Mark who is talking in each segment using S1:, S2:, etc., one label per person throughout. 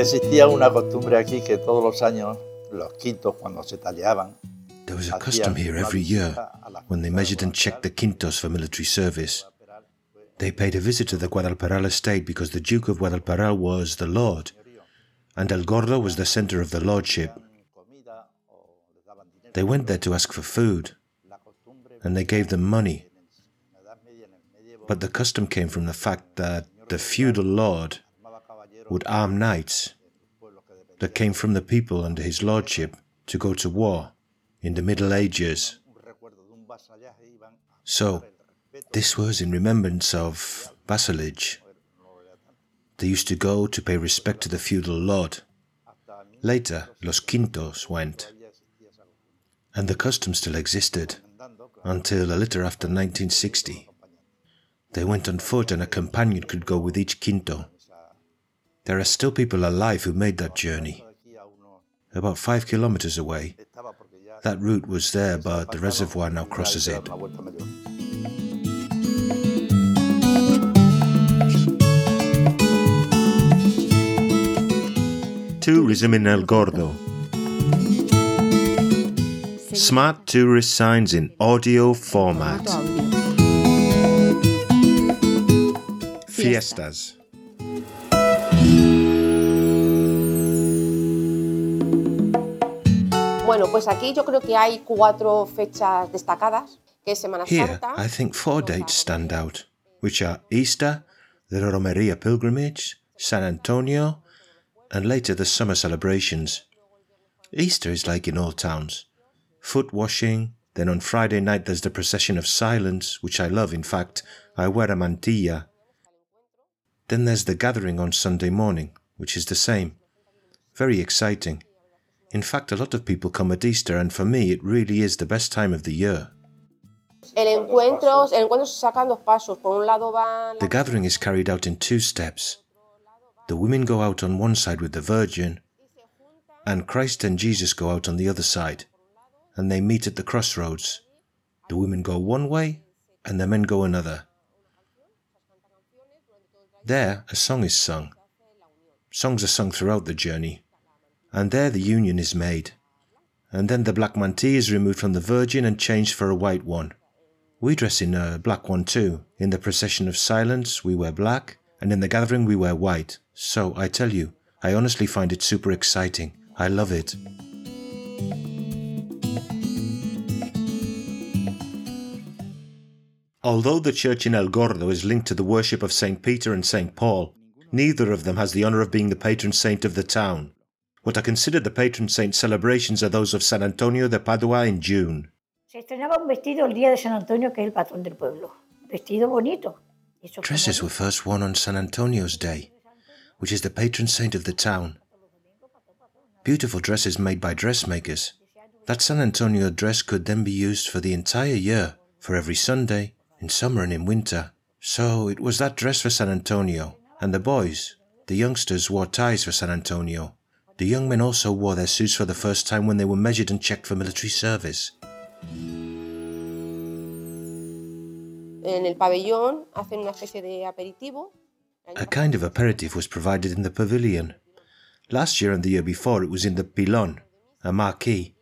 S1: Existía una costumbre aquí que todos los años los quintos cuando se
S2: There was a custom here every year when they measured and checked the quintos for military service. They paid a visit to the Guadalperal estate because the Duke of Guadalperal was the Lord, and El Gordo was the center of the lordship. They went there to ask for food, and they gave them money. But the custom came from the fact that the feudal lord would arm knights that came from the people under his lordship to go to war in the Middle Ages. So, this was in remembrance of vassalage. They used to go to pay respect to the feudal lord. Later, Los Quintos went, and the custom still existed until a little after 1960. They went on foot, and a companion could go with each quinto. There are still people alive who made that journey. About five kilometers away, that route was there, but the reservoir now crosses it. Tourism in El Gordo. Smart tourist signs in audio format. Fiestas.
S3: Bueno, pues aquí yo creo que hay cuatro fechas destacadas, que es Semana
S2: Here,
S3: Santa.
S2: I think four dates stand out, which are Easter, the Romeria pilgrimage, San Antonio, and later the summer celebrations. Easter is like in all towns foot washing, then on Friday night there's the procession of silence, which I love, in fact, I wear a mantilla. Then there's the gathering on Sunday morning, which is the same. Very exciting. In fact, a lot of people come at Easter, and for me, it really is the best time of the year.
S3: El encuentro, el encuentro se sacan dos pasos. Por un lado van
S2: The gathering is carried out in two steps. The women go out on one side with the Virgin, and Christ and Jesus go out on the other side, and they meet at the crossroads. The women go one way, and the men go another. There, a song is sung. Songs are sung throughout the journey, and there the union is made. And then the black mantilla is removed from the Virgin and changed for a white one. We dress in a black one too. In the procession of silence, we wear black, and in the gathering, we wear white. So I tell you, I honestly find it super exciting. I love it. Although the church in El Gordo is linked to the worship of St. Peter and St. Paul, neither of them has the honour of being the patron saint of the town. What are considered the patron saint celebrations are those of San Antonio de Padua in June.
S4: Se estrenaba un vestido el día de San Antonio, que es el patrón del pueblo. Vestido bonito.
S2: Dresses were first worn on San Antonio's Day, which is the patron saint of the town. Beautiful dresses made by dressmakers. That San Antonio dress could then be used for the entire year, for every Sunday, in summer and in winter. So it was that dress for San Antonio, and the boys, the youngsters, wore ties for San Antonio. The young men also wore their suits for the first time when they were measured and checked for military service.
S3: en el pabellón, hacen una especie de aperitivo.
S2: A kind of aperitif was provided in the pavilion. Last year and the year before it was in the pilon, a marquee,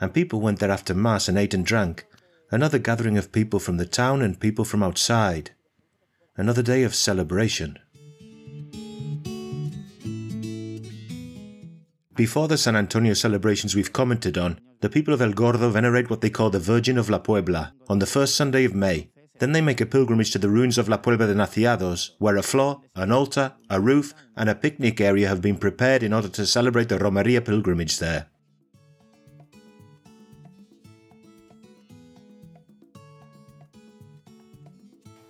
S2: and people went there after Mass and ate and drank. Another gathering of people from the town and people from outside. Another day of celebration. Before the San Antonio celebrations we've commented on, the people of El Gordo venerate what they call the Virgin of La Puebla on the first Sunday of May. Then they make a pilgrimage to the ruins of La Puebla de Naciados, where a floor, an altar, a roof, and a picnic area have been prepared in order to celebrate the Romeria pilgrimage there.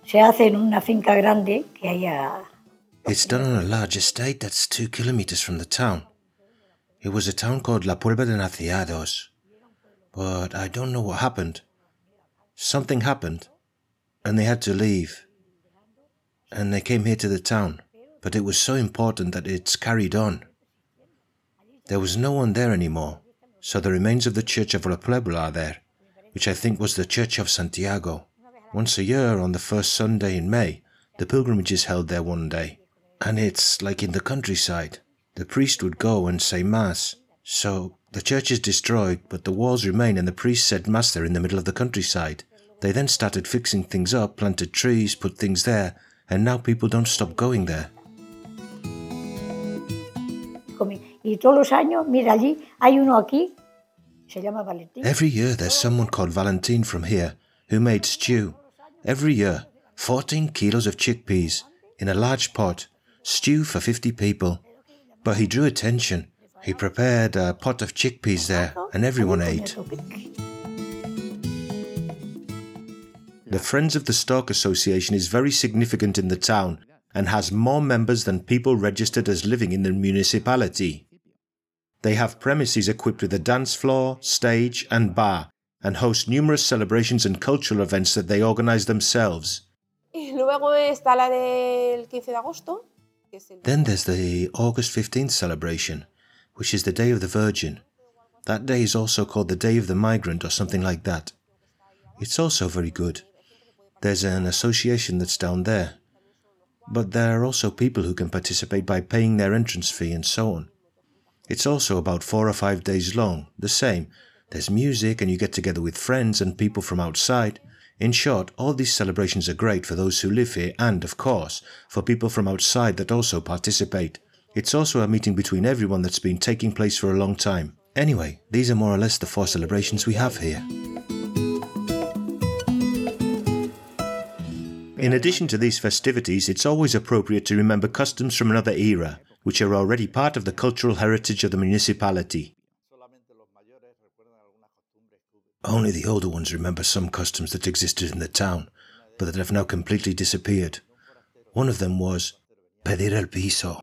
S4: Se hace en una finca grande que haya.
S2: It's done on a large estate that's two kilometers from the town. It was a town called La Puebla de Naciados. But I don't know what happened. Something happened, and they had to leave. And they came here to the town, but it was so important that it's carried on. There was no one there anymore, so the remains of the church of La Puebla are there, which I think was the church of Santiago. Once a year, on the first Sunday in May, the pilgrimage is held there one day, and it's like in the countryside. The priest would go and say Mass. So the church is destroyed, but the walls remain, and the priest said Mass there in the middle of the countryside. They then started fixing things up, planted trees, put things there, and now people don't stop going there.
S4: Y todos los años, mira, allí hay uno aquí, se llama Valentín.
S2: Every year there's someone called Valentine from here who made stew. Every year, 14 kilos of chickpeas in a large pot, stew for 50 people. But he drew attention. He prepared a pot of chickpeas there, and everyone ate. The Friends of the Stork Association is very significant in the town and has more members than people registered as living in the municipality. They have premises equipped with a dance floor, stage, and bar, and host numerous celebrations and cultural events that they organize themselves.
S3: Luego está la del 15 de agosto,
S2: Then there's the August 15th celebration, which is the Day of the Virgin. That day is also called the Day of the Migrant or something like that. It's also very good. There's an association that's down there. But there are also people who can participate by paying their entrance fee and so on. It's also about four or five days long, the same. There's music and you get together with friends and people from outside. In short, all these celebrations are great for those who live here and, of course, for people from outside that also participate. It's also a meeting between everyone that's been taking place for a long time. Anyway, these are more or less the four celebrations we have here. In addition to these festivities, it's always appropriate to remember customs from another era, which are already part of the cultural heritage of the municipality. Only the older ones remember some customs that existed in the town, but that have now completely disappeared. One of them was pedir el piso.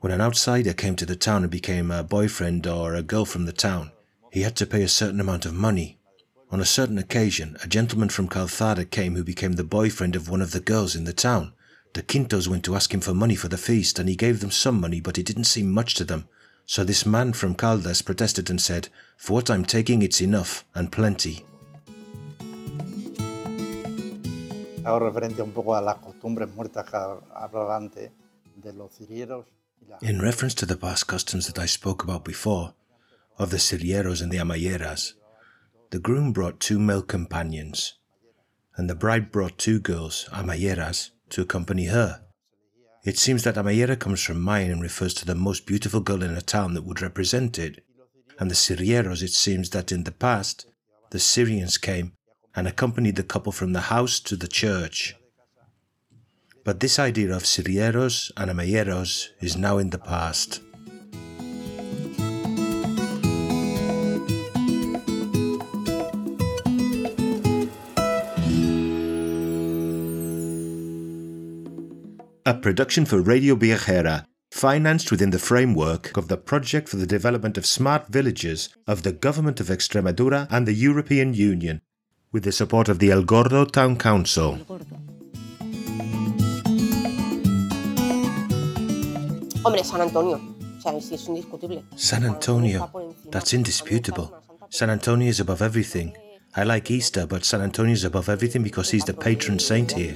S2: When an outsider came to the town and became a boyfriend or a girl from the town, he had to pay a certain amount of money. On a certain occasion, a gentleman from Calzada came who became the boyfriend of one of the girls in the town. The Quintos went to ask him for money for the feast, and he gave them some money, but it didn't seem much to them. So this man from Caldas protested and said, For what I'm taking, it's enough, and plenty.
S1: Hago referencia un poco a las costumbres muertas que hablaba antes de los cirieros y la
S2: In reference to the past customs that I spoke about before, of the cirieros and the amayeras, the groom brought two male companions, and the bride brought two girls, amayeras, to accompany her. It seems that amayera comes from Mayan and refers to the most beautiful girl in a town that would represent it. And the cirieros, it seems that in the past, the Syrians came and accompanied the couple from the house to the church. But this idea of cirieros and amayeros is now in the past. A production for Radio Viajera, financed within the framework of the Project for the Development of Smart Villages of the Government of Extremadura and the European Union, with the support of the El Gordo Town Council.
S3: Hombre, San Antonio. O sea, sí, es indiscutible.
S2: San Antonio, that's indisputable. San Antonio is above everything. I like Easter, but San Antonio is above everything because he's the patron saint here.